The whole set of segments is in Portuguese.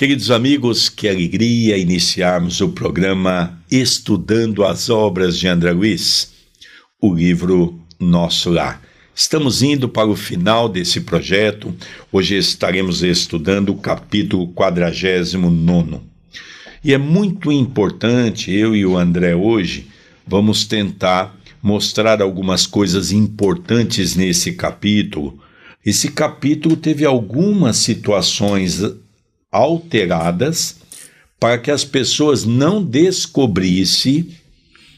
Queridos amigos, que alegria iniciarmos o programa Estudando as Obras de André Luiz, o livro Nosso Lar. Estamos indo para o final desse projeto. Hoje estaremos estudando o capítulo 49. E é muito importante, eu e o André hoje, vamos tentar mostrar algumas coisas importantes nesse capítulo. Esse capítulo teve algumas situações alteradas para que as pessoas não descobrissem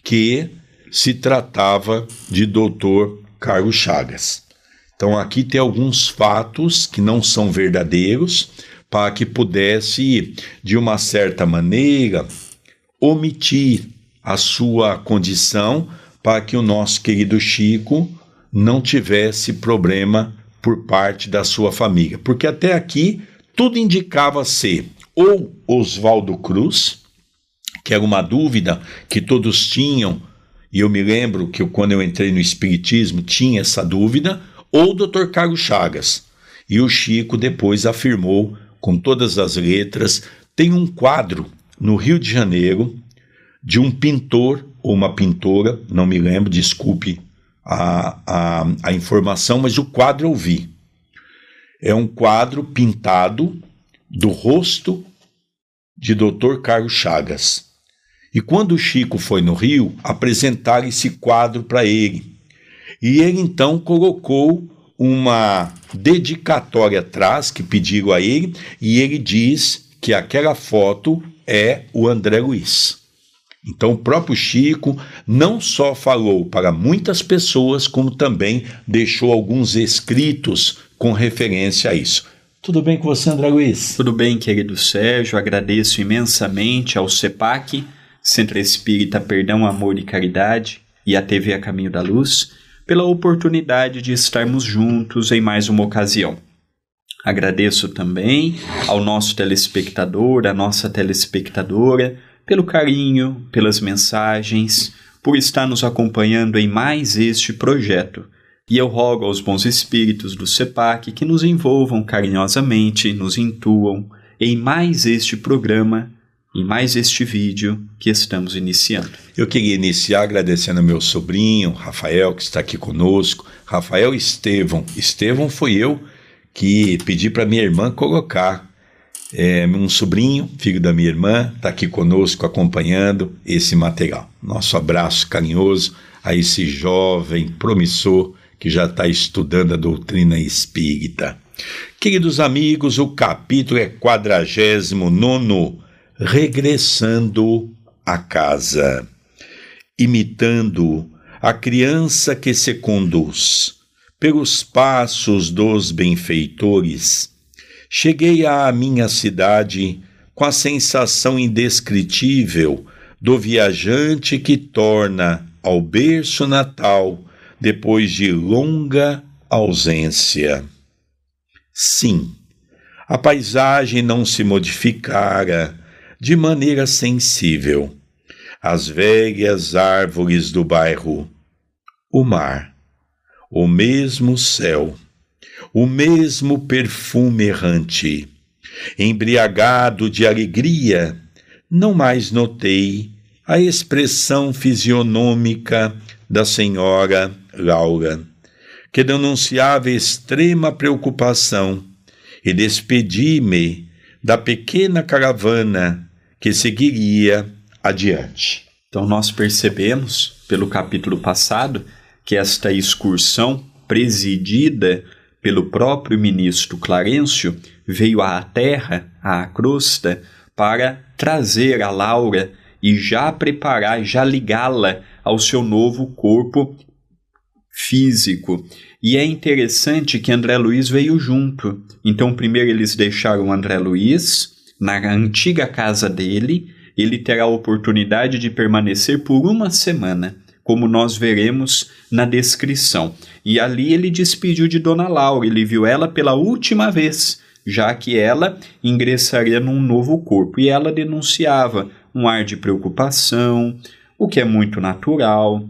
que se tratava de Dr. Carlos Chagas. Então aqui tem alguns fatos que não são verdadeiros para que pudesse de uma certa maneira omitir a sua condição para que o nosso querido Chico não tivesse problema por parte da sua família. Porque até aqui tudo indicava ser ou Oswaldo Cruz, que era uma dúvida que todos tinham, e eu me lembro que quando eu entrei no Espiritismo tinha essa dúvida, ou Dr. Carlos Chagas. E o Chico depois afirmou, com todas as letras, tem um quadro no Rio de Janeiro de um pintor ou uma pintora, não me lembro, desculpe a, a, a informação, mas o quadro eu vi é um quadro pintado do rosto de Dr. Carlos Chagas. E quando o Chico foi no Rio, apresentaram esse quadro para ele. E ele então colocou uma dedicatória atrás que pediram a ele, e ele diz que aquela foto é o André Luiz. Então, o próprio Chico não só falou para muitas pessoas, como também deixou alguns escritos com referência a isso. Tudo bem com você, André Luiz? Tudo bem, querido Sérgio. Agradeço imensamente ao CEPAC, Centro Espírita Perdão, Amor e Caridade, e à TV A Caminho da Luz, pela oportunidade de estarmos juntos em mais uma ocasião. Agradeço também ao nosso telespectador, à nossa telespectadora, pelo carinho, pelas mensagens, por estar nos acompanhando em mais este projeto. E eu rogo aos bons espíritos do CEPAC que nos envolvam carinhosamente, nos intuam em mais este programa e mais este vídeo que estamos iniciando. Eu queria iniciar agradecendo ao meu sobrinho, Rafael, que está aqui conosco. Rafael Estevão. Estevão foi eu que pedi para minha irmã colocar é, um sobrinho, filho da minha irmã, está aqui conosco acompanhando esse material. Nosso abraço carinhoso a esse jovem promissor que já está estudando a doutrina espírita. Queridos amigos, o capítulo é 49, Regressando a casa, imitando a criança que se conduz pelos passos dos benfeitores Cheguei à minha cidade com a sensação indescritível do viajante que torna ao berço natal depois de longa ausência. Sim, a paisagem não se modificara de maneira sensível. As velhas árvores do bairro, o mar, o mesmo céu o mesmo perfume errante. Embriagado de alegria, não mais notei a expressão fisionômica da senhora Laura, que denunciava extrema preocupação, e despedi-me da pequena caravana que seguiria adiante. Então, nós percebemos, pelo capítulo passado, que esta excursão presidida pelo próprio ministro Clarencio, veio à terra, à crosta, para trazer a Laura e já preparar, já ligá-la ao seu novo corpo físico. E é interessante que André Luiz veio junto. Então, primeiro eles deixaram André Luiz na antiga casa dele. Ele terá a oportunidade de permanecer por uma semana como nós veremos na descrição. E ali ele despediu de Dona Laura, ele viu ela pela última vez, já que ela ingressaria num novo corpo. E ela denunciava um ar de preocupação, o que é muito natural.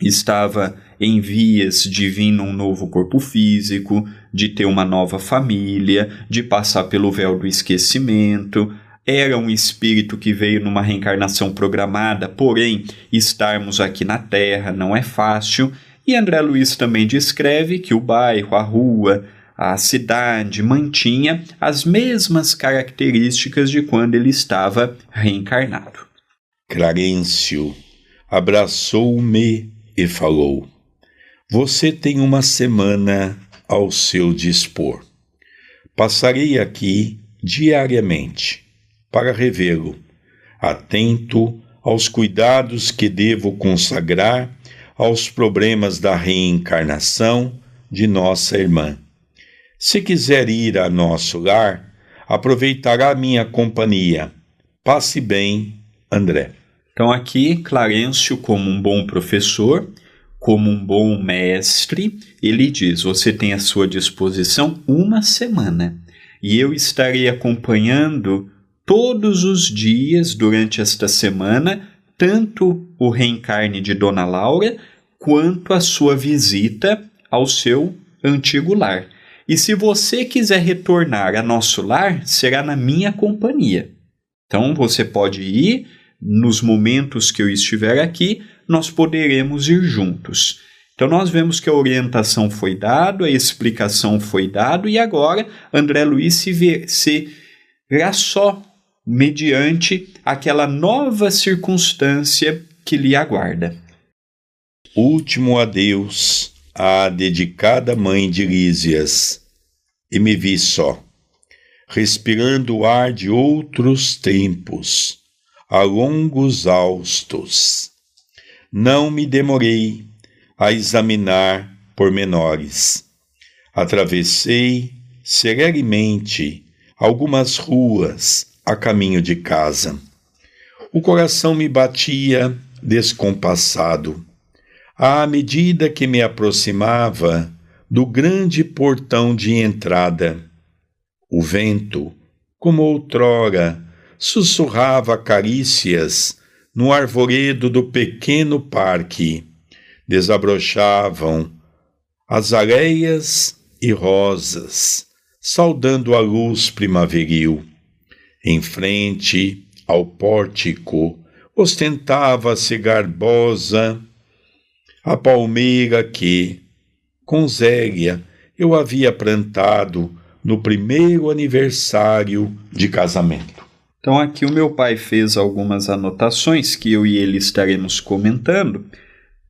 estava em vias de vir num novo corpo físico, de ter uma nova família, de passar pelo véu do esquecimento. Era um espírito que veio numa reencarnação programada, porém, estarmos aqui na Terra não é fácil. E André Luiz também descreve que o bairro, a rua, a cidade mantinha as mesmas características de quando ele estava reencarnado. Clarencio abraçou-me e falou: Você tem uma semana ao seu dispor. Passarei aqui diariamente para revê-lo, atento aos cuidados que devo consagrar aos problemas da reencarnação de nossa irmã. Se quiser ir a nosso lar, aproveitará minha companhia. Passe bem, André. Então, aqui, Clarencio, como um bom professor, como um bom mestre, ele diz: Você tem à sua disposição uma semana e eu estarei acompanhando todos os dias durante esta semana, tanto o reencarne de Dona Laura quanto a sua visita ao seu antigo lar. E se você quiser retornar a nosso lar, será na minha companhia. Então você pode ir nos momentos que eu estiver aqui, nós poderemos ir juntos. Então nós vemos que a orientação foi dada, a explicação foi dada e agora André Luiz se, vê, se verá só mediante aquela nova circunstância que lhe aguarda. Último adeus à dedicada mãe de Lísias, e me vi só, respirando o ar de outros tempos a longos austos. Não me demorei a examinar pormenores. Atravessei serenamente algumas ruas a caminho de casa. O coração me batia descompassado. À medida que me aproximava do grande portão de entrada, o vento, como outrora, sussurrava carícias no arvoredo do pequeno parque. Desabrochavam azaleias e rosas, saudando a luz primaveril. Em frente ao pórtico, ostentava-se garbosa a palmeira que, com Zélia, eu havia plantado no primeiro aniversário de casamento. Então aqui o meu pai fez algumas anotações que eu e ele estaremos comentando.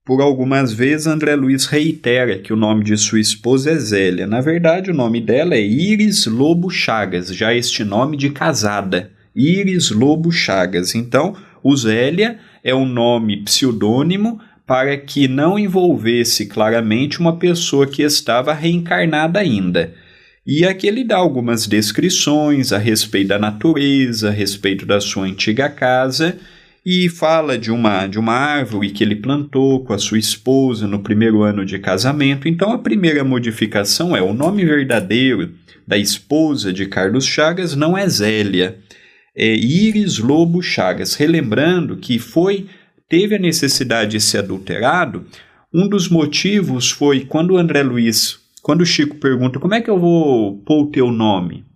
Por algumas vezes André Luiz reitera que o nome de sua esposa é Zélia. Na verdade, o nome dela é Iris Lobo Chagas, já este nome de casada. Iris Lobo Chagas. Então, o Zélia é um nome pseudônimo para que não envolvesse claramente uma pessoa que estava reencarnada ainda. E aqui ele dá algumas descrições a respeito da natureza, a respeito da sua antiga casa, e fala de uma, de uma árvore que ele plantou com a sua esposa no primeiro ano de casamento. Então, a primeira modificação é o nome verdadeiro da esposa de Carlos Chagas não é Zélia, é Iris Lobo Chagas. Relembrando que foi teve a necessidade de ser adulterado, um dos motivos foi quando André Luiz quando o Chico pergunta como é que eu vou pôr o teu nome,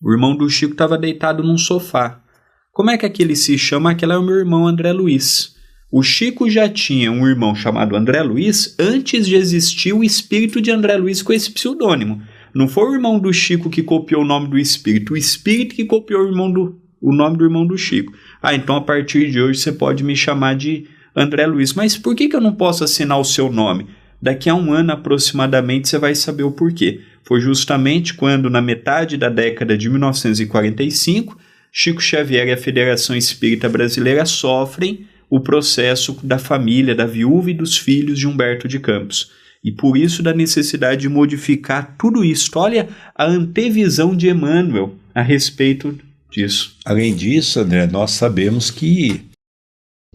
o irmão do Chico estava deitado num sofá. Como é que aquele se chama? Aquele é o meu irmão André Luiz. O Chico já tinha um irmão chamado André Luiz antes de existir o espírito de André Luiz com esse pseudônimo. Não foi o irmão do Chico que copiou o nome do espírito, o espírito que copiou o, irmão do, o nome do irmão do Chico. Ah, então a partir de hoje você pode me chamar de André Luiz. Mas por que, que eu não posso assinar o seu nome? Daqui a um ano aproximadamente você vai saber o porquê. Foi justamente quando, na metade da década de 1945, Chico Xavier e a Federação Espírita Brasileira sofrem o processo da família, da viúva e dos filhos de Humberto de Campos. E por isso da necessidade de modificar tudo isso. Olha a antevisão de Emmanuel a respeito disso. Além disso, André, nós sabemos que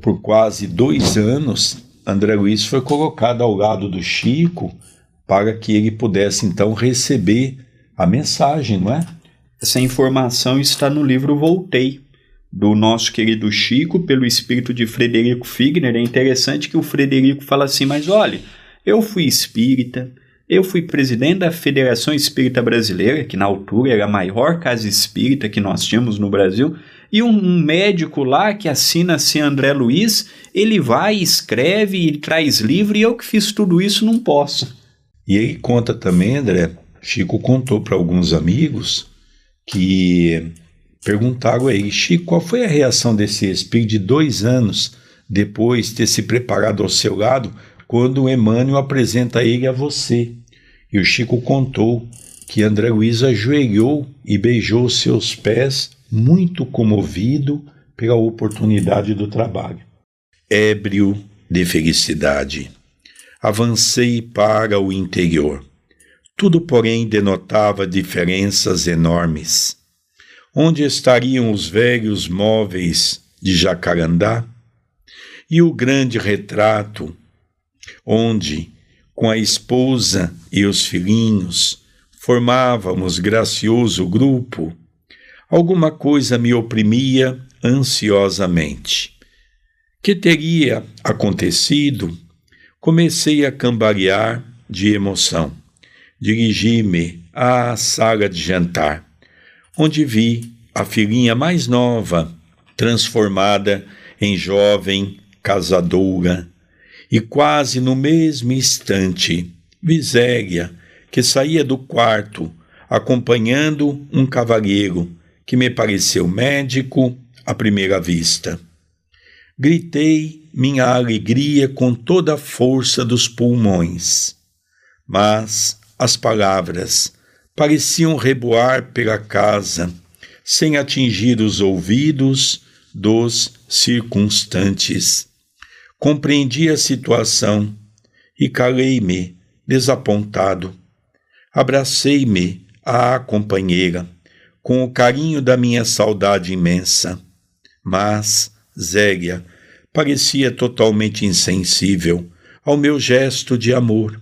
por quase dois anos André Luiz foi colocado ao lado do Chico para que ele pudesse então receber a mensagem, não é? Essa informação está no livro Voltei. do nosso querido Chico pelo espírito de Frederico Figner. É interessante que o Frederico fala assim: mas olha, eu fui espírita, eu fui presidente da Federação Espírita Brasileira, que na altura era a maior casa espírita que nós tínhamos no Brasil, e um médico lá que assina-se André Luiz, ele vai, escreve e traz livro, e eu que fiz tudo isso não posso. E ele conta também, André, Chico contou para alguns amigos que perguntaram a ele, Chico, qual foi a reação desse espírito de dois anos depois de ter se preparado ao seu lado, quando Emmanuel apresenta ele a você? E o Chico contou que André Luiz ajoelhou e beijou seus pés, muito comovido pela oportunidade do trabalho. Ébrio de felicidade, avancei para o interior. Tudo, porém, denotava diferenças enormes. Onde estariam os velhos móveis de Jacarandá? E o grande retrato, onde, com a esposa e os filhinhos, formávamos gracioso grupo, alguma coisa me oprimia ansiosamente. Que teria acontecido? Comecei a cambalear de emoção. Dirigi-me à sala de jantar, onde vi a filhinha mais nova transformada em jovem casadora e quase no mesmo instante, Visélia, que saía do quarto acompanhando um cavalheiro que me pareceu médico à primeira vista. Gritei minha alegria com toda a força dos pulmões, mas as palavras pareciam reboar pela casa, sem atingir os ouvidos dos circunstantes. Compreendi a situação e calei-me, desapontado. Abracei-me à companheira, com o carinho da minha saudade imensa. Mas Zélia parecia totalmente insensível ao meu gesto de amor.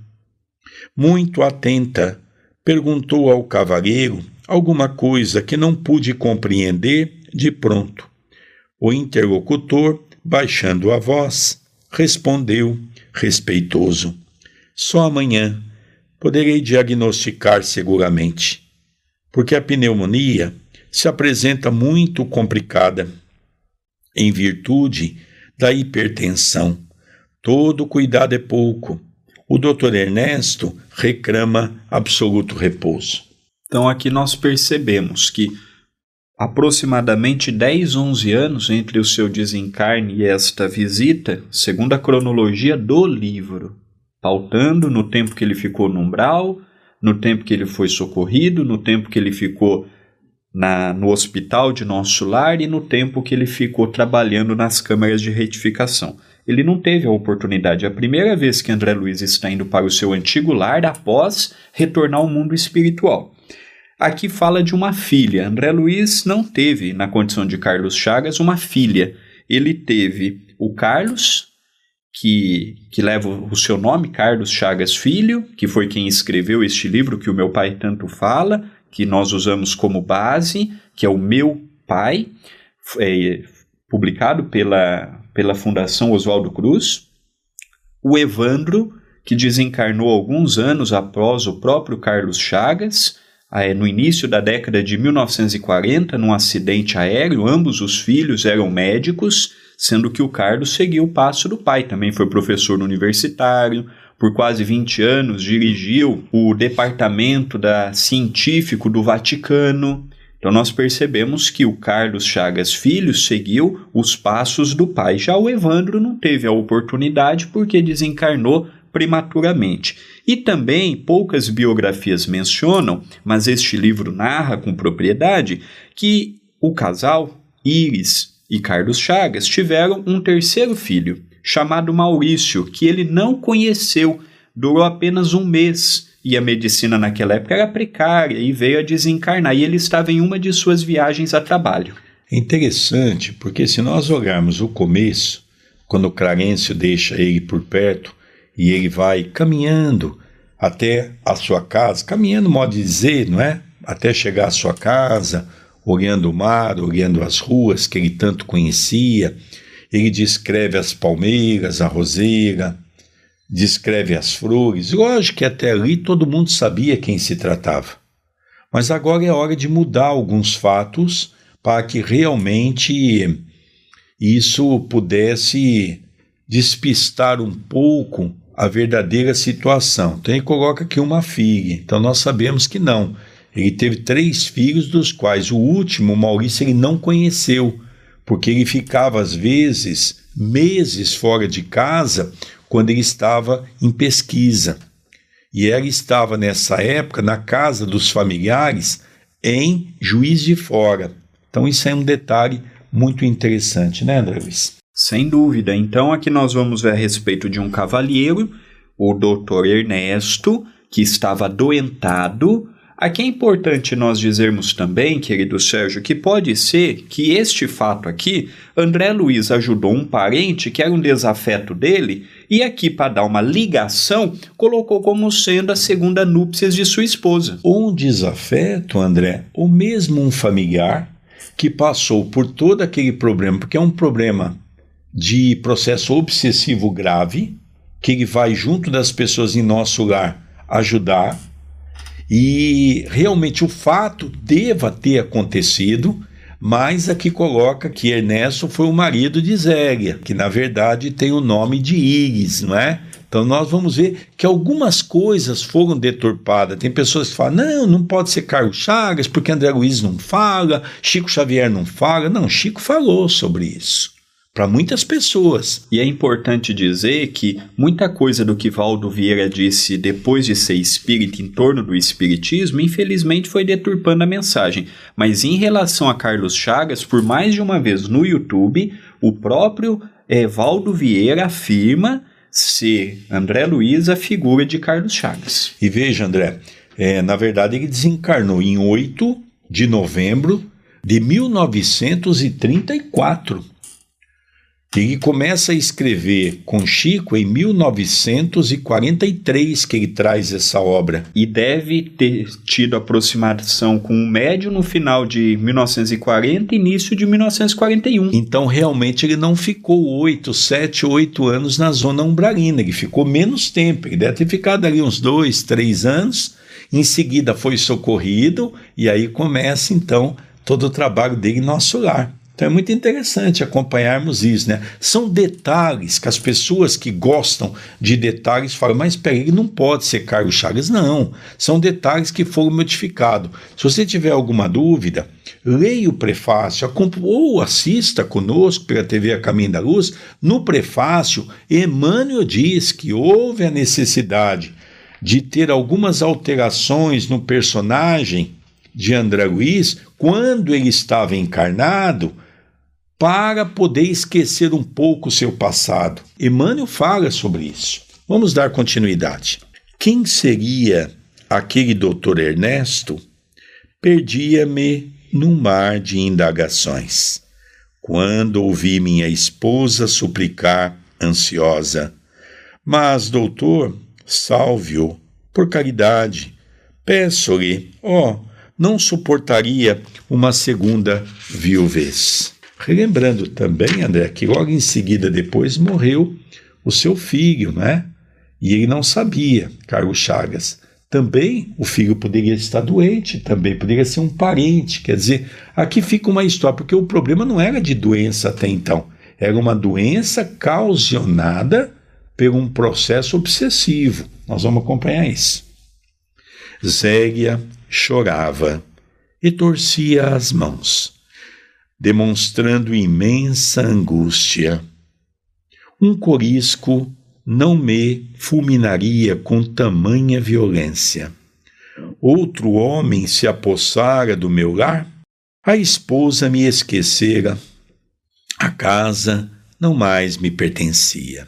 Muito atenta, perguntou ao cavalheiro alguma coisa que não pude compreender de pronto. O interlocutor, baixando a voz, respondeu, respeitoso: Só amanhã poderei diagnosticar seguramente, porque a pneumonia se apresenta muito complicada em virtude da hipertensão. Todo cuidado é pouco. O doutor Ernesto reclama absoluto repouso. Então aqui nós percebemos que aproximadamente 10, 11 anos entre o seu desencarne e esta visita, segundo a cronologia do livro, pautando no tempo que ele ficou no umbral, no tempo que ele foi socorrido, no tempo que ele ficou na, no hospital de nosso lar e no tempo que ele ficou trabalhando nas câmaras de retificação. Ele não teve a oportunidade. É a primeira vez que André Luiz está indo para o seu antigo lar após retornar ao mundo espiritual. Aqui fala de uma filha. André Luiz não teve, na condição de Carlos Chagas, uma filha. Ele teve o Carlos, que, que leva o seu nome, Carlos Chagas Filho, que foi quem escreveu este livro que o meu pai tanto fala, que nós usamos como base, que é o Meu Pai, é, publicado pela, pela Fundação Oswaldo Cruz. O Evandro, que desencarnou alguns anos após o próprio Carlos Chagas, é, no início da década de 1940, num acidente aéreo. Ambos os filhos eram médicos, sendo que o Carlos seguiu o passo do pai. Também foi professor universitário, por quase 20 anos dirigiu o departamento da científico do Vaticano. Então nós percebemos que o Carlos Chagas Filho seguiu os passos do pai. Já o Evandro não teve a oportunidade porque desencarnou prematuramente. E também poucas biografias mencionam, mas este livro narra com propriedade, que o casal, Iris e Carlos Chagas, tiveram um terceiro filho, chamado Maurício, que ele não conheceu, durou apenas um mês. E a medicina naquela época era precária e veio a desencarnar, e ele estava em uma de suas viagens a trabalho. É interessante, porque se nós olharmos o começo, quando Clarencio deixa ele por perto, e ele vai caminhando até a sua casa, caminhando, modo de dizer, não é? Até chegar à sua casa, olhando o mar, olhando as ruas que ele tanto conhecia. Ele descreve as palmeiras, a roseira, descreve as flores. Lógico que até ali todo mundo sabia quem se tratava. Mas agora é hora de mudar alguns fatos para que realmente isso pudesse despistar um pouco a verdadeira situação. Então ele coloca aqui uma filha. Então nós sabemos que não. Ele teve três filhos, dos quais o último, Maurício, ele não conheceu, porque ele ficava às vezes meses fora de casa quando ele estava em pesquisa. E ela estava nessa época na casa dos familiares em Juiz de Fora. Então isso é um detalhe muito interessante, né, André Luiz? Sem dúvida. Então aqui nós vamos ver a respeito de um cavalheiro, o doutor Ernesto, que estava adoentado Aqui é importante nós dizermos também, querido Sérgio, que pode ser que este fato aqui, André Luiz ajudou um parente que era um desafeto dele, e aqui, para dar uma ligação, colocou como sendo a segunda núpcias de sua esposa. Um desafeto, André, ou mesmo um familiar que passou por todo aquele problema, porque é um problema de processo obsessivo grave, que ele vai junto das pessoas em nosso lar ajudar e realmente o fato deva ter acontecido, mas aqui coloca que Ernesto foi o marido de Zélia, que na verdade tem o nome de Iris, não é? Então nós vamos ver que algumas coisas foram deturpadas. Tem pessoas que falam: não, não pode ser Carlos Chagas, porque André Luiz não fala, Chico Xavier não fala. Não, Chico falou sobre isso para muitas pessoas. E é importante dizer que muita coisa do que Valdo Vieira disse depois de ser espírita em torno do espiritismo, infelizmente foi deturpando a mensagem. Mas em relação a Carlos Chagas, por mais de uma vez no YouTube, o próprio é, Valdo Vieira afirma ser André Luiz a figura de Carlos Chagas. E veja, André, é, na verdade ele desencarnou em 8 de novembro de 1934 ele começa a escrever com Chico em 1943 que ele traz essa obra. E deve ter tido aproximação com o médio no final de 1940 e início de 1941. Então realmente ele não ficou oito, sete, oito anos na zona umbralina, ele ficou menos tempo, ele deve ter ficado ali uns dois, três anos, em seguida foi socorrido e aí começa então todo o trabalho dele em nosso lar. Então é muito interessante acompanharmos isso, né? São detalhes que as pessoas que gostam de detalhes falam, mas peraí, não pode ser Carlos Chagas. Não, são detalhes que foram modificados. Se você tiver alguma dúvida, leia o prefácio ou assista conosco pela TV A Caminho da Luz. No prefácio, Emmanuel diz que houve a necessidade de ter algumas alterações no personagem de André Luiz quando ele estava encarnado para poder esquecer um pouco o seu passado. Emmanuel fala sobre isso. Vamos dar continuidade. Quem seria aquele doutor Ernesto? Perdia-me num mar de indagações. Quando ouvi minha esposa suplicar, ansiosa: Mas, doutor, salve-o, por caridade. Peço-lhe, ó, oh, não suportaria uma segunda viuvez. Relembrando também, André, que logo em seguida depois morreu o seu filho, né? E ele não sabia, Carlos Chagas. Também o filho poderia estar doente, também poderia ser um parente. Quer dizer, aqui fica uma história, porque o problema não era de doença até então, era uma doença causionada por um processo obsessivo. Nós vamos acompanhar isso. Zélia chorava e torcia as mãos demonstrando imensa angústia. Um corisco não me fulminaria com tamanha violência. Outro homem se apossara do meu lar, a esposa me esquecera, a casa não mais me pertencia.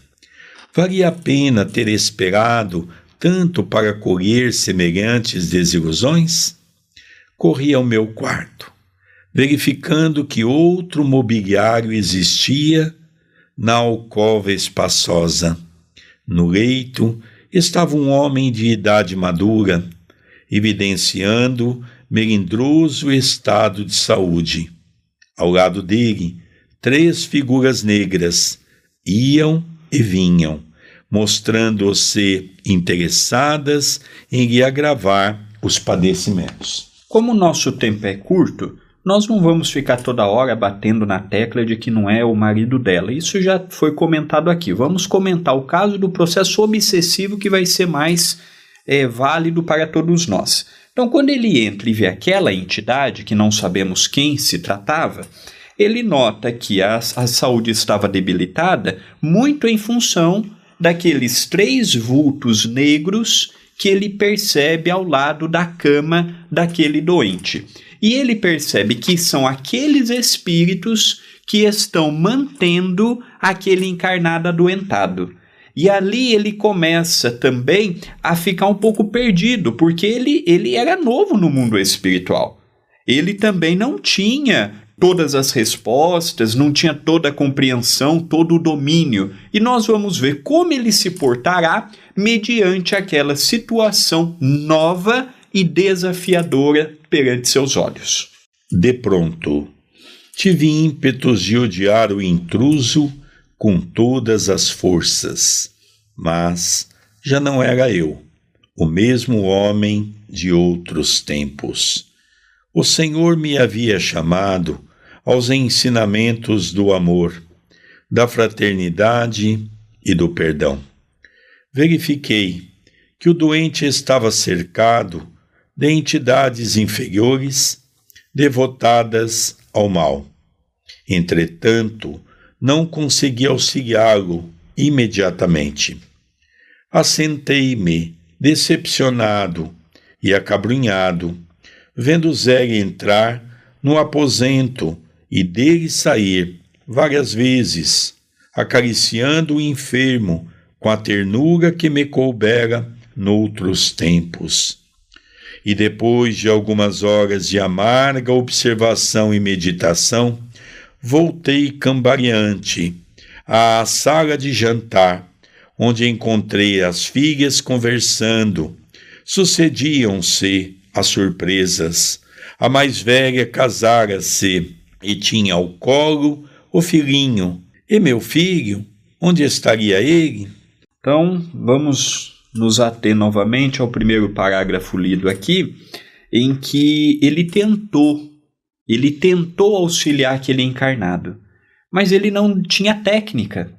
Valia a pena ter esperado tanto para colher semelhantes desilusões? Corri ao meu quarto verificando que outro mobiliário existia na alcova espaçosa. No leito estava um homem de idade madura, evidenciando melindroso estado de saúde. Ao lado dele, três figuras negras iam e vinham, mostrando-se interessadas em lhe agravar os padecimentos. Como nosso tempo é curto, nós não vamos ficar toda hora batendo na tecla de que não é o marido dela. Isso já foi comentado aqui. Vamos comentar o caso do processo obsessivo que vai ser mais é, válido para todos nós. Então, quando ele entra e vê aquela entidade, que não sabemos quem se tratava, ele nota que a, a saúde estava debilitada muito em função daqueles três vultos negros que ele percebe ao lado da cama daquele doente. E ele percebe que são aqueles espíritos que estão mantendo aquele encarnado adoentado. E ali ele começa também a ficar um pouco perdido, porque ele, ele era novo no mundo espiritual. Ele também não tinha todas as respostas, não tinha toda a compreensão, todo o domínio. E nós vamos ver como ele se portará mediante aquela situação nova e desafiadora perante seus olhos. De pronto, tive ímpetos de odiar o intruso com todas as forças, mas já não era eu, o mesmo homem de outros tempos. O Senhor me havia chamado aos ensinamentos do amor, da fraternidade e do perdão. Verifiquei que o doente estava cercado de entidades inferiores devotadas ao mal. Entretanto, não consegui auxiliá-lo imediatamente. Assentei-me, decepcionado e acabrunhado, vendo Zé entrar no aposento e dele sair várias vezes, acariciando o enfermo com a ternura que me coubera noutros tempos e depois de algumas horas de amarga observação e meditação, voltei cambaleante à sala de jantar, onde encontrei as filhas conversando. Sucediam-se as surpresas. A mais velha casara-se e tinha ao colo o filhinho. E meu filho, onde estaria ele? Então, vamos nos ater novamente ao primeiro parágrafo lido aqui, em que ele tentou, ele tentou auxiliar aquele encarnado, mas ele não tinha técnica,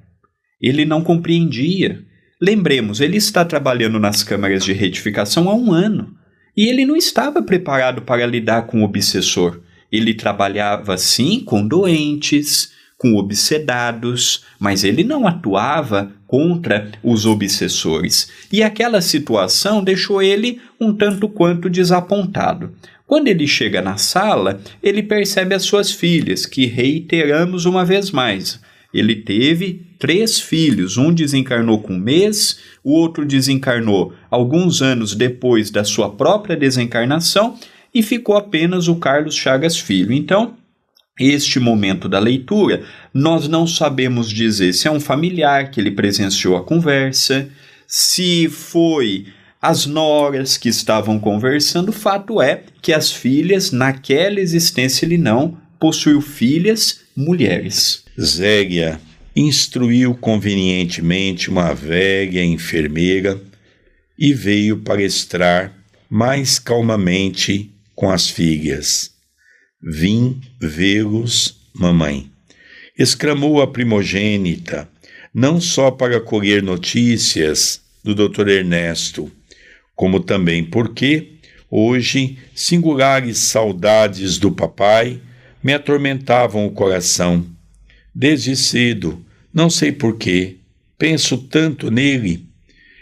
ele não compreendia. Lembremos, ele está trabalhando nas câmaras de retificação há um ano e ele não estava preparado para lidar com o obsessor. Ele trabalhava sim com doentes, com obsedados, mas ele não atuava contra os obsessores. E aquela situação deixou ele um tanto quanto desapontado. Quando ele chega na sala, ele percebe as suas filhas, que reiteramos uma vez mais. Ele teve três filhos, um desencarnou com um mês, o outro desencarnou alguns anos depois da sua própria desencarnação e ficou apenas o Carlos Chagas Filho. Então, este momento da leitura, nós não sabemos dizer se é um familiar que ele presenciou a conversa, se foi as noras que estavam conversando. O fato é que as filhas, naquela existência, ele não possuiu filhas mulheres. Zélia instruiu convenientemente uma velha enfermeira e veio palestrar mais calmamente com as filhas. Vim vê-los, mamãe. Exclamou a primogênita, não só para colher notícias do Dr. Ernesto, como também porque, hoje, singulares saudades do papai me atormentavam o coração. Desde cedo, não sei porquê, penso tanto nele.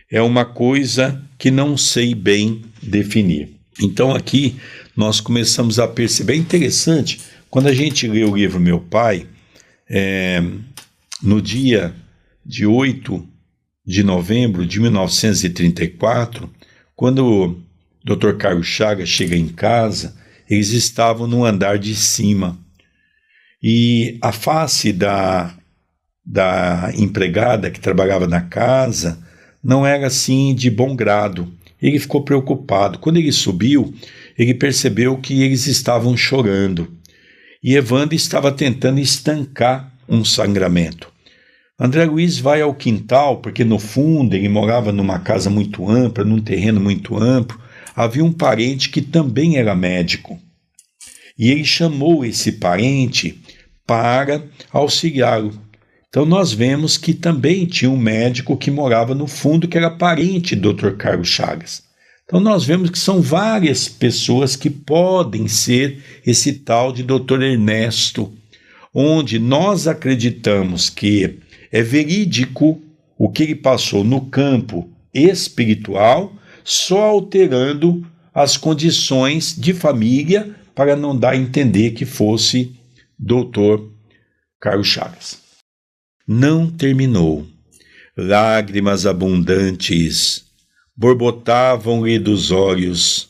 É uma coisa que não sei bem definir. Então, aqui nós começamos a perceber. É interessante, quando a gente lê o livro Meu Pai, é, no dia de 8 de novembro de 1934, quando o Dr. Carlos Chagas chega em casa, eles estavam no andar de cima. E a face da, da empregada que trabalhava na casa não era assim de bom grado. Ele ficou preocupado. Quando ele subiu, ele percebeu que eles estavam chorando e Evandro estava tentando estancar um sangramento. André Luiz vai ao quintal, porque no fundo ele morava numa casa muito ampla, num terreno muito amplo. Havia um parente que também era médico. E ele chamou esse parente para auxiliá-lo. Então nós vemos que também tinha um médico que morava no fundo, que era parente do Dr. Carlos Chagas. Então nós vemos que são várias pessoas que podem ser esse tal de Dr. Ernesto, onde nós acreditamos que é verídico o que ele passou no campo espiritual, só alterando as condições de família para não dar a entender que fosse Dr. Carlos Chagas. Não terminou. Lágrimas abundantes borbotavam-lhe dos olhos.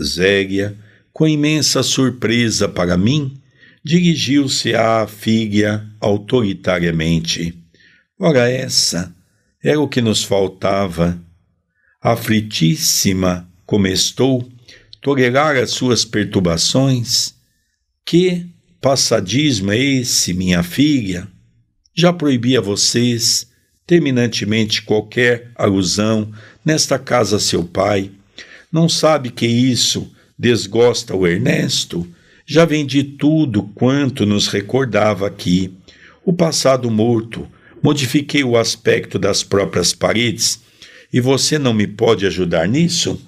Zélia, com imensa surpresa para mim, dirigiu-se à filha autoritariamente. Ora, essa era o que nos faltava. Aflitíssima como estou, tolerar as suas perturbações? Que passadismo é esse, minha filha? Já proibi a vocês terminantemente qualquer alusão nesta casa seu pai. Não sabe que isso desgosta o Ernesto? Já vendi tudo quanto nos recordava aqui. O passado morto, modifiquei o aspecto das próprias paredes. E você não me pode ajudar nisso?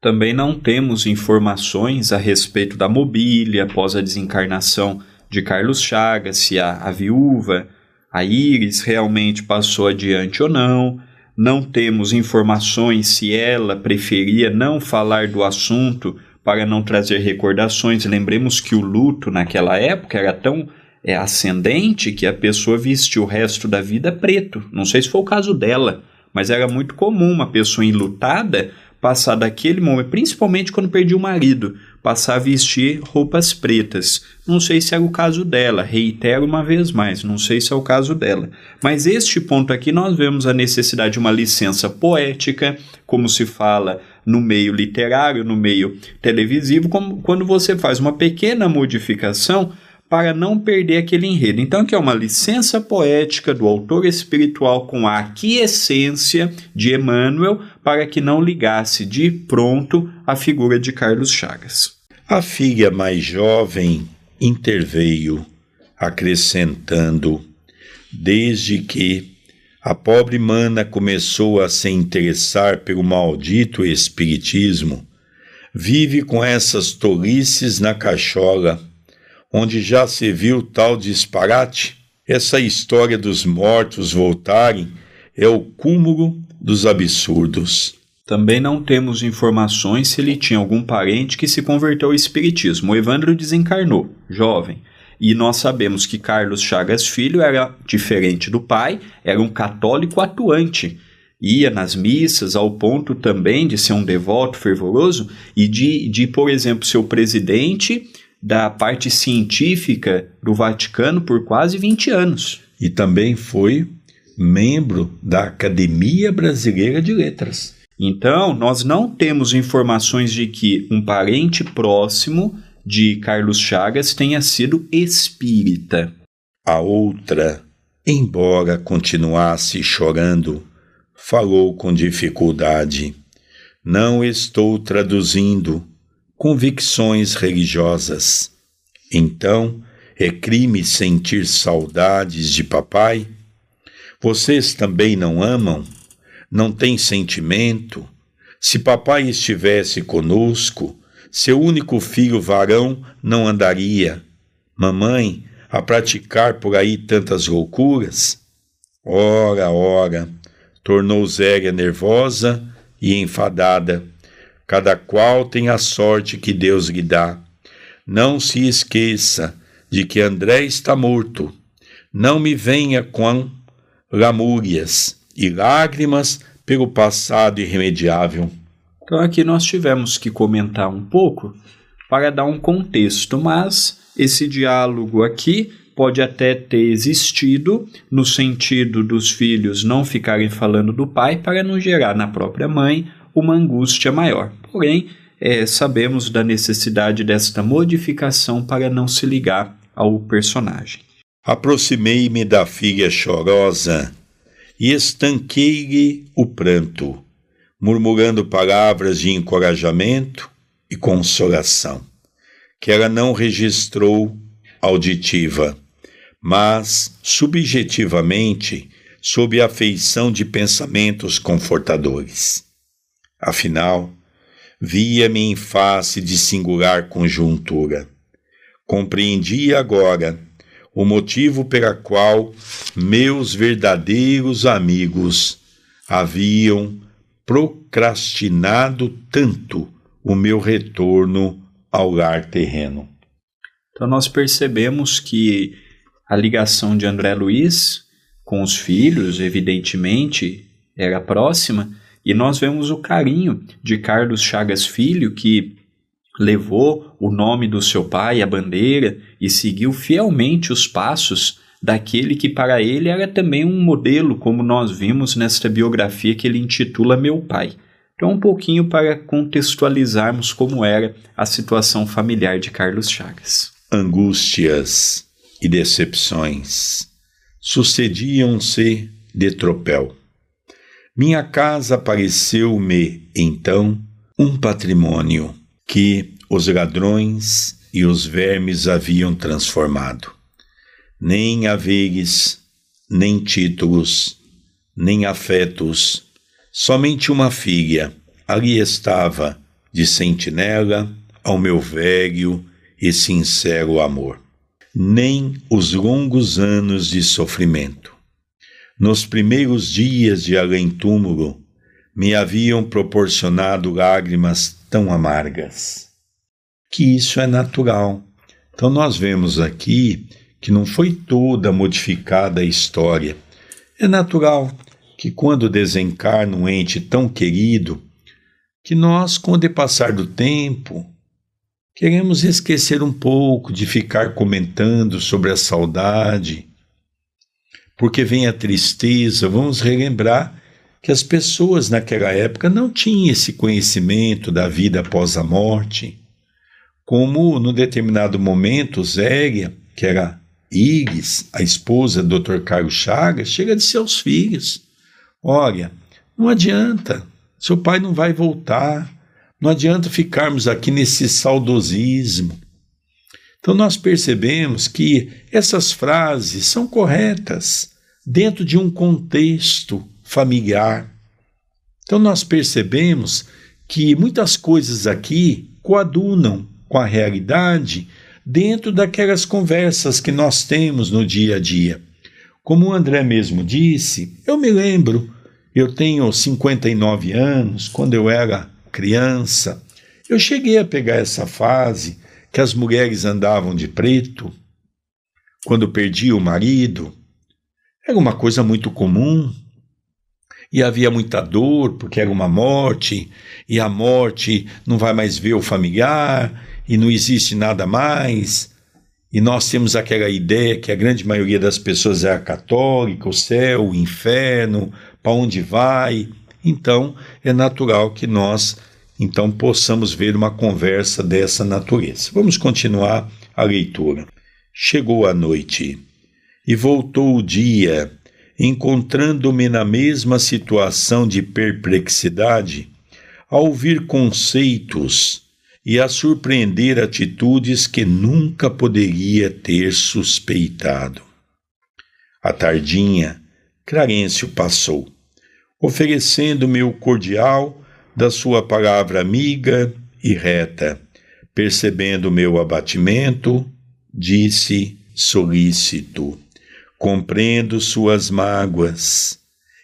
Também não temos informações a respeito da mobília após a desencarnação de Carlos Chagas, se a, a viúva, a Iris, realmente passou adiante ou não não temos informações se ela preferia não falar do assunto para não trazer recordações. Lembremos que o luto naquela época era tão é, ascendente que a pessoa vestiu o resto da vida preto. Não sei se foi o caso dela, mas era muito comum uma pessoa enlutada passar daquele momento, principalmente quando perdia o marido, passar a vestir roupas pretas. Não sei se era o caso dela, reitero uma vez mais, não sei se é o caso dela. Mas este ponto aqui nós vemos a necessidade de uma licença poética, como se fala no meio literário, no meio televisivo, como quando você faz uma pequena modificação para não perder aquele enredo. Então, aqui é uma licença poética do autor espiritual com a aquiescência de Emmanuel para que não ligasse de pronto a figura de Carlos Chagas. A filha mais jovem interveio, acrescentando: desde que a pobre mana começou a se interessar pelo maldito espiritismo, vive com essas tolices na cachola onde já se viu tal disparate? Essa história dos mortos voltarem é o cúmulo dos absurdos. Também não temos informações se ele tinha algum parente que se converteu ao espiritismo. O Evandro desencarnou, jovem. E nós sabemos que Carlos Chagas Filho era diferente do pai, era um católico atuante. Ia nas missas ao ponto também de ser um devoto fervoroso e de, de por exemplo, ser o presidente da parte científica do Vaticano por quase 20 anos. E também foi membro da Academia Brasileira de Letras. Então, nós não temos informações de que um parente próximo de Carlos Chagas tenha sido espírita. A outra, embora continuasse chorando, falou com dificuldade: Não estou traduzindo convicções religiosas. Então, é crime sentir saudades de papai? Vocês também não amam? Não têm sentimento? Se papai estivesse conosco, seu único filho varão não andaria. Mamãe, a praticar por aí tantas loucuras? Ora, ora, tornou Zélia nervosa e enfadada Cada qual tem a sorte que Deus lhe dá. Não se esqueça de que André está morto. Não me venha com lamúrias e lágrimas pelo passado irremediável. Então aqui nós tivemos que comentar um pouco para dar um contexto, mas esse diálogo aqui pode até ter existido no sentido dos filhos não ficarem falando do pai para não gerar na própria mãe uma angústia maior. Porém, é, sabemos da necessidade desta modificação para não se ligar ao personagem. Aproximei-me da filha chorosa e estanquei-lhe o pranto, murmurando palavras de encorajamento e consolação, que ela não registrou auditiva, mas subjetivamente sob a afeição de pensamentos confortadores. Afinal, via-me em face de singular conjuntura. Compreendi agora o motivo pela qual meus verdadeiros amigos haviam procrastinado tanto o meu retorno ao lar terreno. Então nós percebemos que a ligação de André Luiz com os filhos, evidentemente, era próxima, e nós vemos o carinho de Carlos Chagas Filho, que levou o nome do seu pai, a bandeira, e seguiu fielmente os passos daquele que para ele era também um modelo, como nós vimos nesta biografia que ele intitula Meu Pai. Então, um pouquinho para contextualizarmos como era a situação familiar de Carlos Chagas. Angústias e decepções sucediam-se de tropel. Minha casa pareceu-me, então, um patrimônio que os ladrões e os vermes haviam transformado. Nem haveres, nem títulos, nem afetos, somente uma filha ali estava, de sentinela ao meu velho e sincero amor nem os longos anos de sofrimento. Nos primeiros dias de além-túmulo, me haviam proporcionado lágrimas tão amargas. Que isso é natural. Então, nós vemos aqui que não foi toda modificada a história. É natural que, quando desencarna um ente tão querido, que nós, com o depassar do tempo, Queremos esquecer um pouco de ficar comentando sobre a saudade, porque vem a tristeza. Vamos relembrar que as pessoas naquela época não tinham esse conhecimento da vida após a morte. Como, no determinado momento, Zélia, que era Iris, a esposa do Dr. Carlos Chagas, chega de seus filhos. Olha, não adianta, seu pai não vai voltar, não adianta ficarmos aqui nesse saudosismo. Então, nós percebemos que essas frases são corretas dentro de um contexto familiar. Então, nós percebemos que muitas coisas aqui coadunam com a realidade dentro daquelas conversas que nós temos no dia a dia. Como o André mesmo disse, eu me lembro, eu tenho 59 anos, quando eu era criança, eu cheguei a pegar essa fase que as mulheres andavam de preto quando perdia o marido. Era uma coisa muito comum. E havia muita dor, porque era uma morte, e a morte não vai mais ver o familiar, e não existe nada mais. E nós temos aquela ideia que a grande maioria das pessoas é católica, o céu, o inferno, para onde vai. Então, é natural que nós então possamos ver uma conversa dessa natureza. Vamos continuar a leitura. Chegou a noite e voltou o dia, encontrando-me na mesma situação de perplexidade, a ouvir conceitos e a surpreender atitudes que nunca poderia ter suspeitado. A tardinha, Clarencio passou oferecendo-me o cordial da sua palavra amiga e reta. Percebendo meu abatimento, disse solícito: Compreendo suas mágoas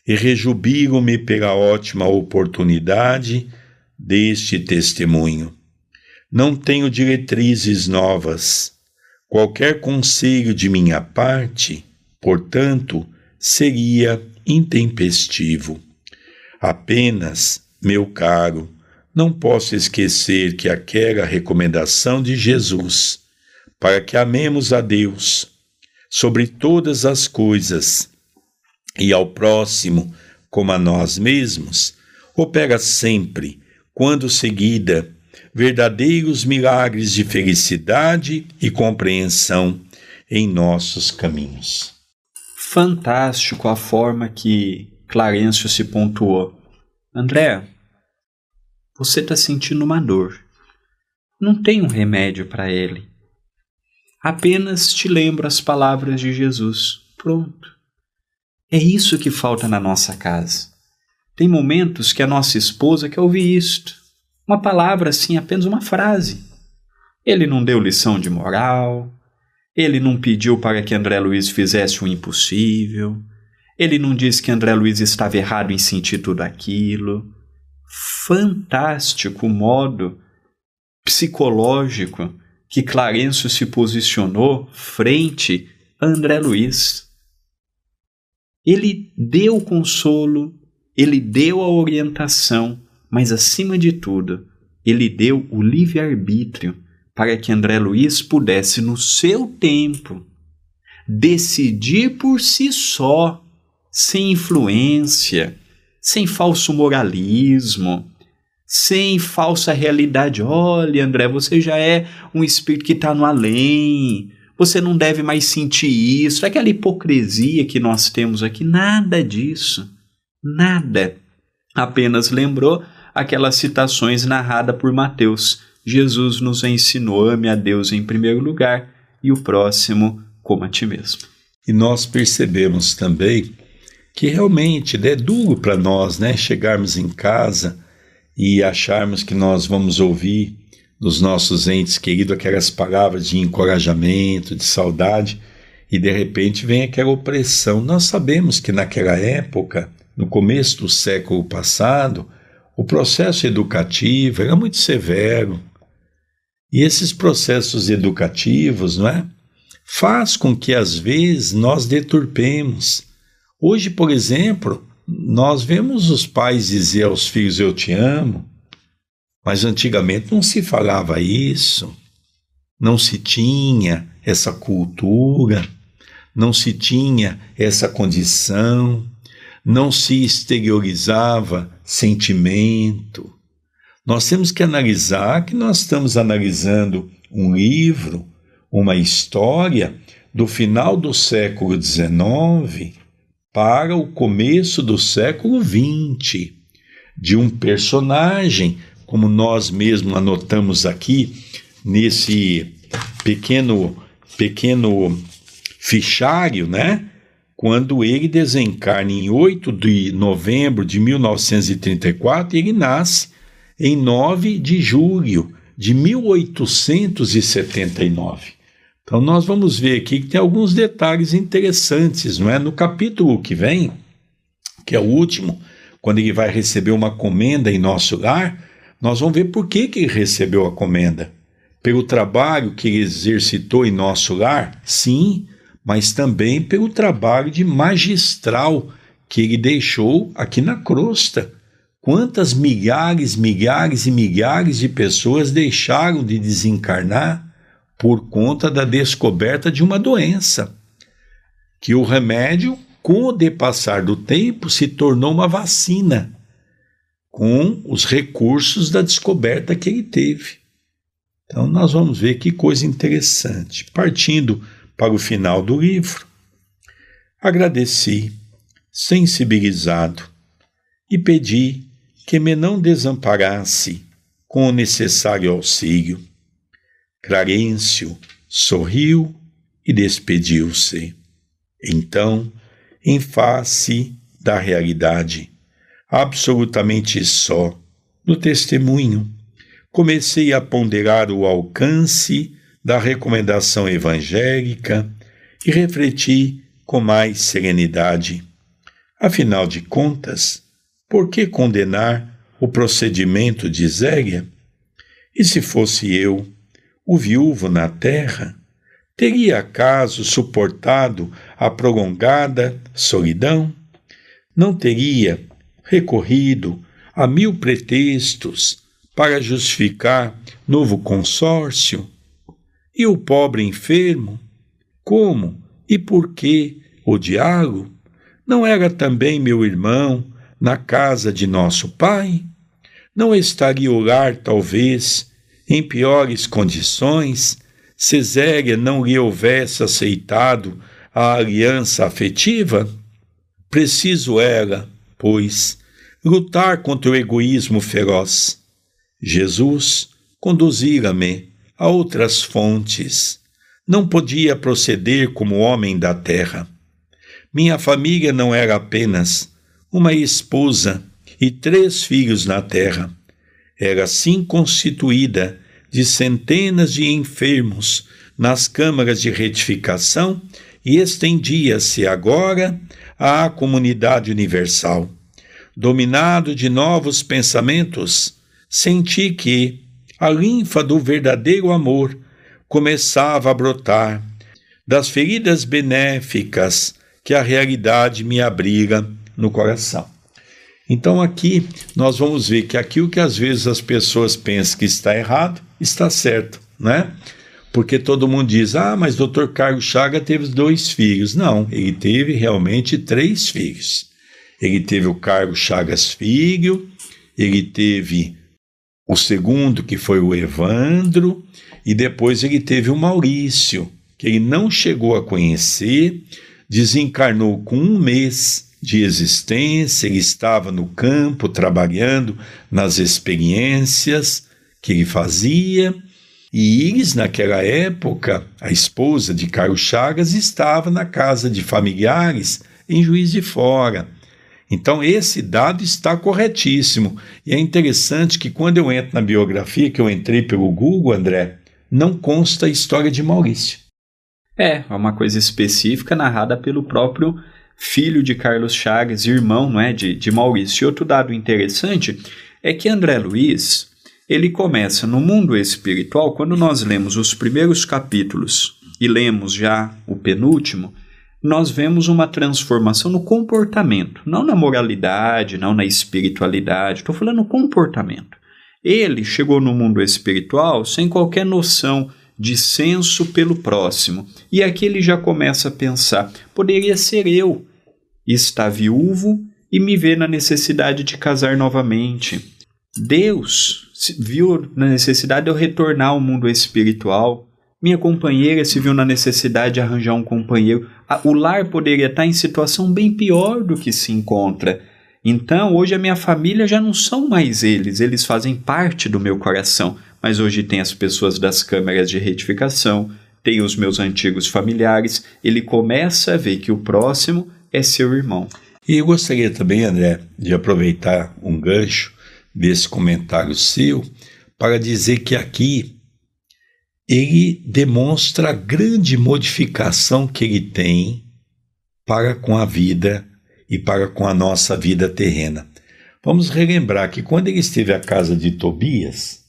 e rejubilo-me pela ótima oportunidade deste testemunho. Não tenho diretrizes novas. Qualquer conselho de minha parte, portanto, seria intempestivo. Apenas, meu caro, não posso esquecer que aquela recomendação de Jesus para que amemos a Deus sobre todas as coisas e ao próximo como a nós mesmos opera sempre quando seguida verdadeiros milagres de felicidade e compreensão em nossos caminhos. Fantástico a forma que Clarencio se pontuou. André, você está sentindo uma dor. Não tem um remédio para ele. Apenas te lembro as palavras de Jesus. Pronto. É isso que falta na nossa casa. Tem momentos que a nossa esposa quer ouvir isto. Uma palavra assim, apenas uma frase. Ele não deu lição de moral. Ele não pediu para que André Luiz fizesse o impossível. Ele não disse que André Luiz estava errado em sentir tudo aquilo. Fantástico o modo psicológico que Clarencio se posicionou frente a André Luiz. Ele deu consolo, ele deu a orientação, mas acima de tudo, ele deu o livre-arbítrio para que André Luiz pudesse, no seu tempo, decidir por si só, sem influência, sem falso moralismo, sem falsa realidade. Olha, André, você já é um espírito que está no além. Você não deve mais sentir isso. Aquela hipocrisia que nós temos aqui, nada disso. Nada. Apenas lembrou aquelas citações narradas por Mateus. Jesus nos ensinou: ame a Deus em primeiro lugar e o próximo como a ti mesmo. E nós percebemos também que realmente é duro para nós, né, chegarmos em casa e acharmos que nós vamos ouvir dos nossos entes queridos aquelas palavras de encorajamento, de saudade, e de repente vem aquela opressão. Nós sabemos que naquela época, no começo do século passado, o processo educativo era muito severo. E esses processos educativos, não é? Faz com que às vezes nós deturpemos. Hoje, por exemplo, nós vemos os pais dizer aos filhos: Eu te amo, mas antigamente não se falava isso, não se tinha essa cultura, não se tinha essa condição, não se exteriorizava sentimento. Nós temos que analisar que nós estamos analisando um livro, uma história do final do século XIX para o começo do século XX, de um personagem, como nós mesmos anotamos aqui nesse pequeno pequeno fichário, né? Quando ele desencarna em 8 de novembro de 1934, ele nasce em 9 de julho de 1879. Então nós vamos ver aqui que tem alguns detalhes interessantes, não é? No capítulo que vem, que é o último, quando ele vai receber uma comenda em nosso lar, nós vamos ver por que, que ele recebeu a comenda. Pelo trabalho que ele exercitou em nosso lar, sim, mas também pelo trabalho de magistral que ele deixou aqui na crosta. Quantas milhares, milhares e milhares de pessoas deixaram de desencarnar por conta da descoberta de uma doença, que o remédio, com o depassar do tempo, se tornou uma vacina, com os recursos da descoberta que ele teve. Então, nós vamos ver que coisa interessante. Partindo para o final do livro, agradeci, sensibilizado, e pedi que me não desamparasse com o necessário auxílio Clarencio sorriu e despediu-se. Então, em face da realidade, absolutamente só, no testemunho, comecei a ponderar o alcance da recomendação evangélica e refleti com mais serenidade. Afinal de contas, por que condenar o procedimento de Zélia? E se fosse eu, o viúvo na terra, teria acaso suportado a prolongada solidão? Não teria recorrido a mil pretextos para justificar novo consórcio? E o pobre enfermo? Como e por que odiá-lo? Não era também meu irmão na casa de nosso pai? Não estaria o lar, talvez, em piores condições, Ceséria não lhe houvesse aceitado a aliança afetiva? Preciso era, pois, lutar contra o egoísmo feroz. Jesus conduzira-me a outras fontes. Não podia proceder como homem da terra. Minha família não era apenas uma esposa e três filhos na terra. Era sim constituída de centenas de enfermos nas câmaras de retificação e estendia-se agora à comunidade universal. Dominado de novos pensamentos, senti que a linfa do verdadeiro amor começava a brotar das feridas benéficas que a realidade me abriga no coração. Então aqui nós vamos ver que aquilo que às vezes as pessoas pensam que está errado, está certo, né? Porque todo mundo diz: "Ah, mas Dr. Carlos Chaga teve dois filhos". Não, ele teve realmente três filhos. Ele teve o Carlos Chagas filho, ele teve o segundo que foi o Evandro e depois ele teve o Maurício, que ele não chegou a conhecer, desencarnou com um mês de existência, ele estava no campo trabalhando nas experiências que ele fazia. E Iris, naquela época, a esposa de Carlos Chagas, estava na casa de familiares em Juiz de Fora. Então, esse dado está corretíssimo. E é interessante que quando eu entro na biografia, que eu entrei pelo Google, André, não consta a história de Maurício. É, é uma coisa específica narrada pelo próprio filho de Carlos Chagas, irmão não é, de, de Maurício. E outro dado interessante é que André Luiz ele começa no mundo espiritual, quando nós lemos os primeiros capítulos e lemos já o penúltimo, nós vemos uma transformação no comportamento, não na moralidade, não na espiritualidade, estou falando comportamento. Ele chegou no mundo espiritual sem qualquer noção de senso pelo próximo. E aqui ele já começa a pensar: poderia ser eu está viúvo e me vê na necessidade de casar novamente. Deus viu na necessidade de eu retornar ao mundo espiritual. Minha companheira se viu na necessidade de arranjar um companheiro. O lar poderia estar em situação bem pior do que se encontra. Então, hoje a minha família já não são mais eles, eles fazem parte do meu coração. Mas hoje tem as pessoas das câmeras de retificação, tem os meus antigos familiares. Ele começa a ver que o próximo é seu irmão. E eu gostaria também, André, de aproveitar um gancho desse comentário seu para dizer que aqui ele demonstra a grande modificação que ele tem para com a vida e para com a nossa vida terrena. Vamos relembrar que quando ele esteve à casa de Tobias,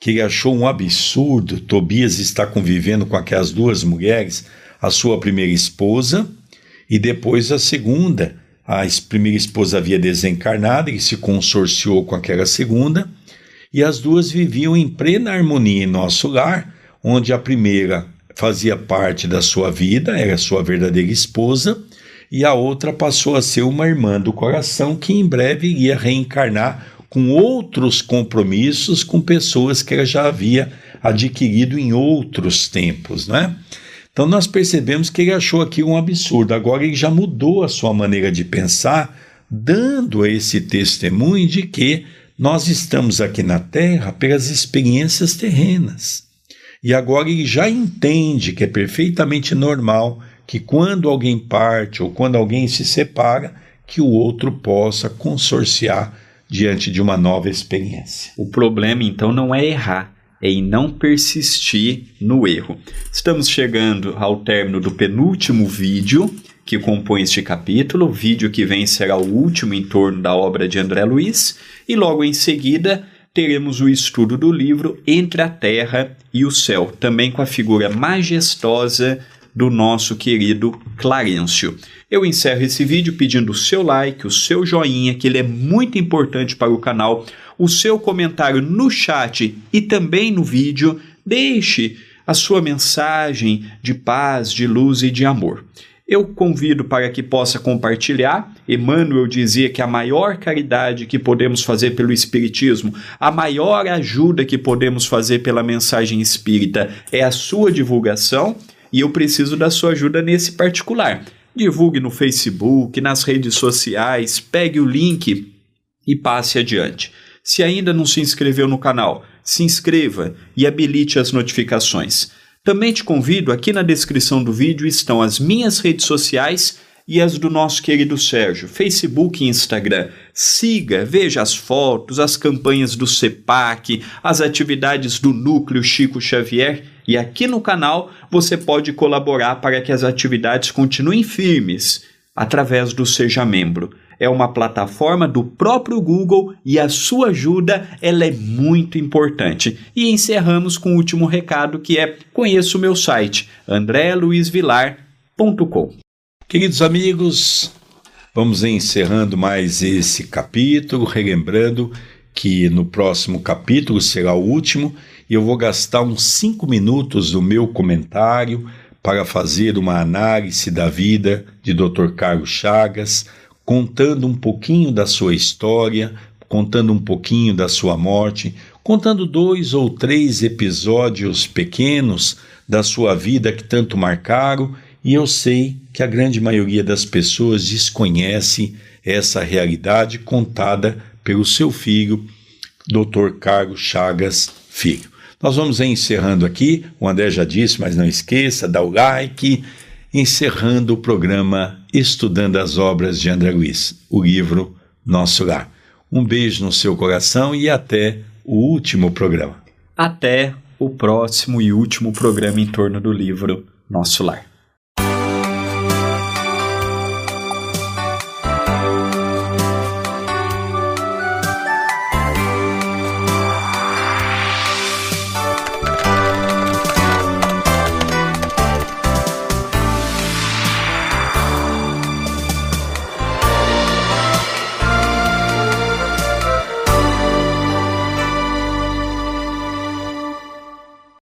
que ele achou um absurdo Tobias estar convivendo com aquelas duas mulheres, a sua primeira esposa e depois a segunda. A primeira esposa havia desencarnado e se consorciou com aquela segunda, e as duas viviam em plena harmonia em nosso lar, onde a primeira fazia parte da sua vida, era sua verdadeira esposa, e a outra passou a ser uma irmã do coração que em breve iria reencarnar com outros compromissos com pessoas que ela já havia adquirido em outros tempos, né? Então nós percebemos que ele achou aqui um absurdo. Agora ele já mudou a sua maneira de pensar, dando esse testemunho de que nós estamos aqui na Terra pelas experiências terrenas. E agora ele já entende que é perfeitamente normal que quando alguém parte ou quando alguém se separa, que o outro possa consorciar diante de uma nova experiência. O problema então não é errar, em não persistir no erro. Estamos chegando ao término do penúltimo vídeo que compõe este capítulo, vídeo que vem será o último em torno da obra de André Luiz, e logo em seguida teremos o estudo do livro Entre a Terra e o Céu, também com a figura majestosa do nosso querido Clarencio. Eu encerro esse vídeo pedindo o seu like, o seu joinha, que ele é muito importante para o canal o seu comentário no chat e também no vídeo. Deixe a sua mensagem de paz, de luz e de amor. Eu convido para que possa compartilhar. Emmanuel dizia que a maior caridade que podemos fazer pelo Espiritismo, a maior ajuda que podemos fazer pela mensagem espírita é a sua divulgação e eu preciso da sua ajuda nesse particular. Divulgue no Facebook, nas redes sociais, pegue o link e passe adiante. Se ainda não se inscreveu no canal, se inscreva e habilite as notificações. Também te convido, aqui na descrição do vídeo estão as minhas redes sociais e as do nosso querido Sérgio, Facebook e Instagram. Siga, veja as fotos, as campanhas do CEPAC, as atividades do Núcleo Chico Xavier e aqui no canal você pode colaborar para que as atividades continuem firmes através do Seja Membro é uma plataforma do próprio Google e a sua ajuda ela é muito importante. E encerramos com o último recado que é conheça o meu site andreluizvilar.com. Queridos amigos, vamos encerrando mais esse capítulo, relembrando que no próximo capítulo será o último e eu vou gastar uns cinco minutos do meu comentário para fazer uma análise da vida de Dr. Carlos Chagas contando um pouquinho da sua história, contando um pouquinho da sua morte, contando dois ou três episódios pequenos da sua vida que tanto marcaram, e eu sei que a grande maioria das pessoas desconhece essa realidade contada pelo seu filho, Dr. Carlos Chagas Filho. Nós vamos encerrando aqui, o André já disse, mas não esqueça, dá o like, encerrando o programa Estudando as Obras de André Luiz, o livro Nosso Lar. Um beijo no seu coração e até o último programa. Até o próximo e último programa em torno do livro Nosso Lar.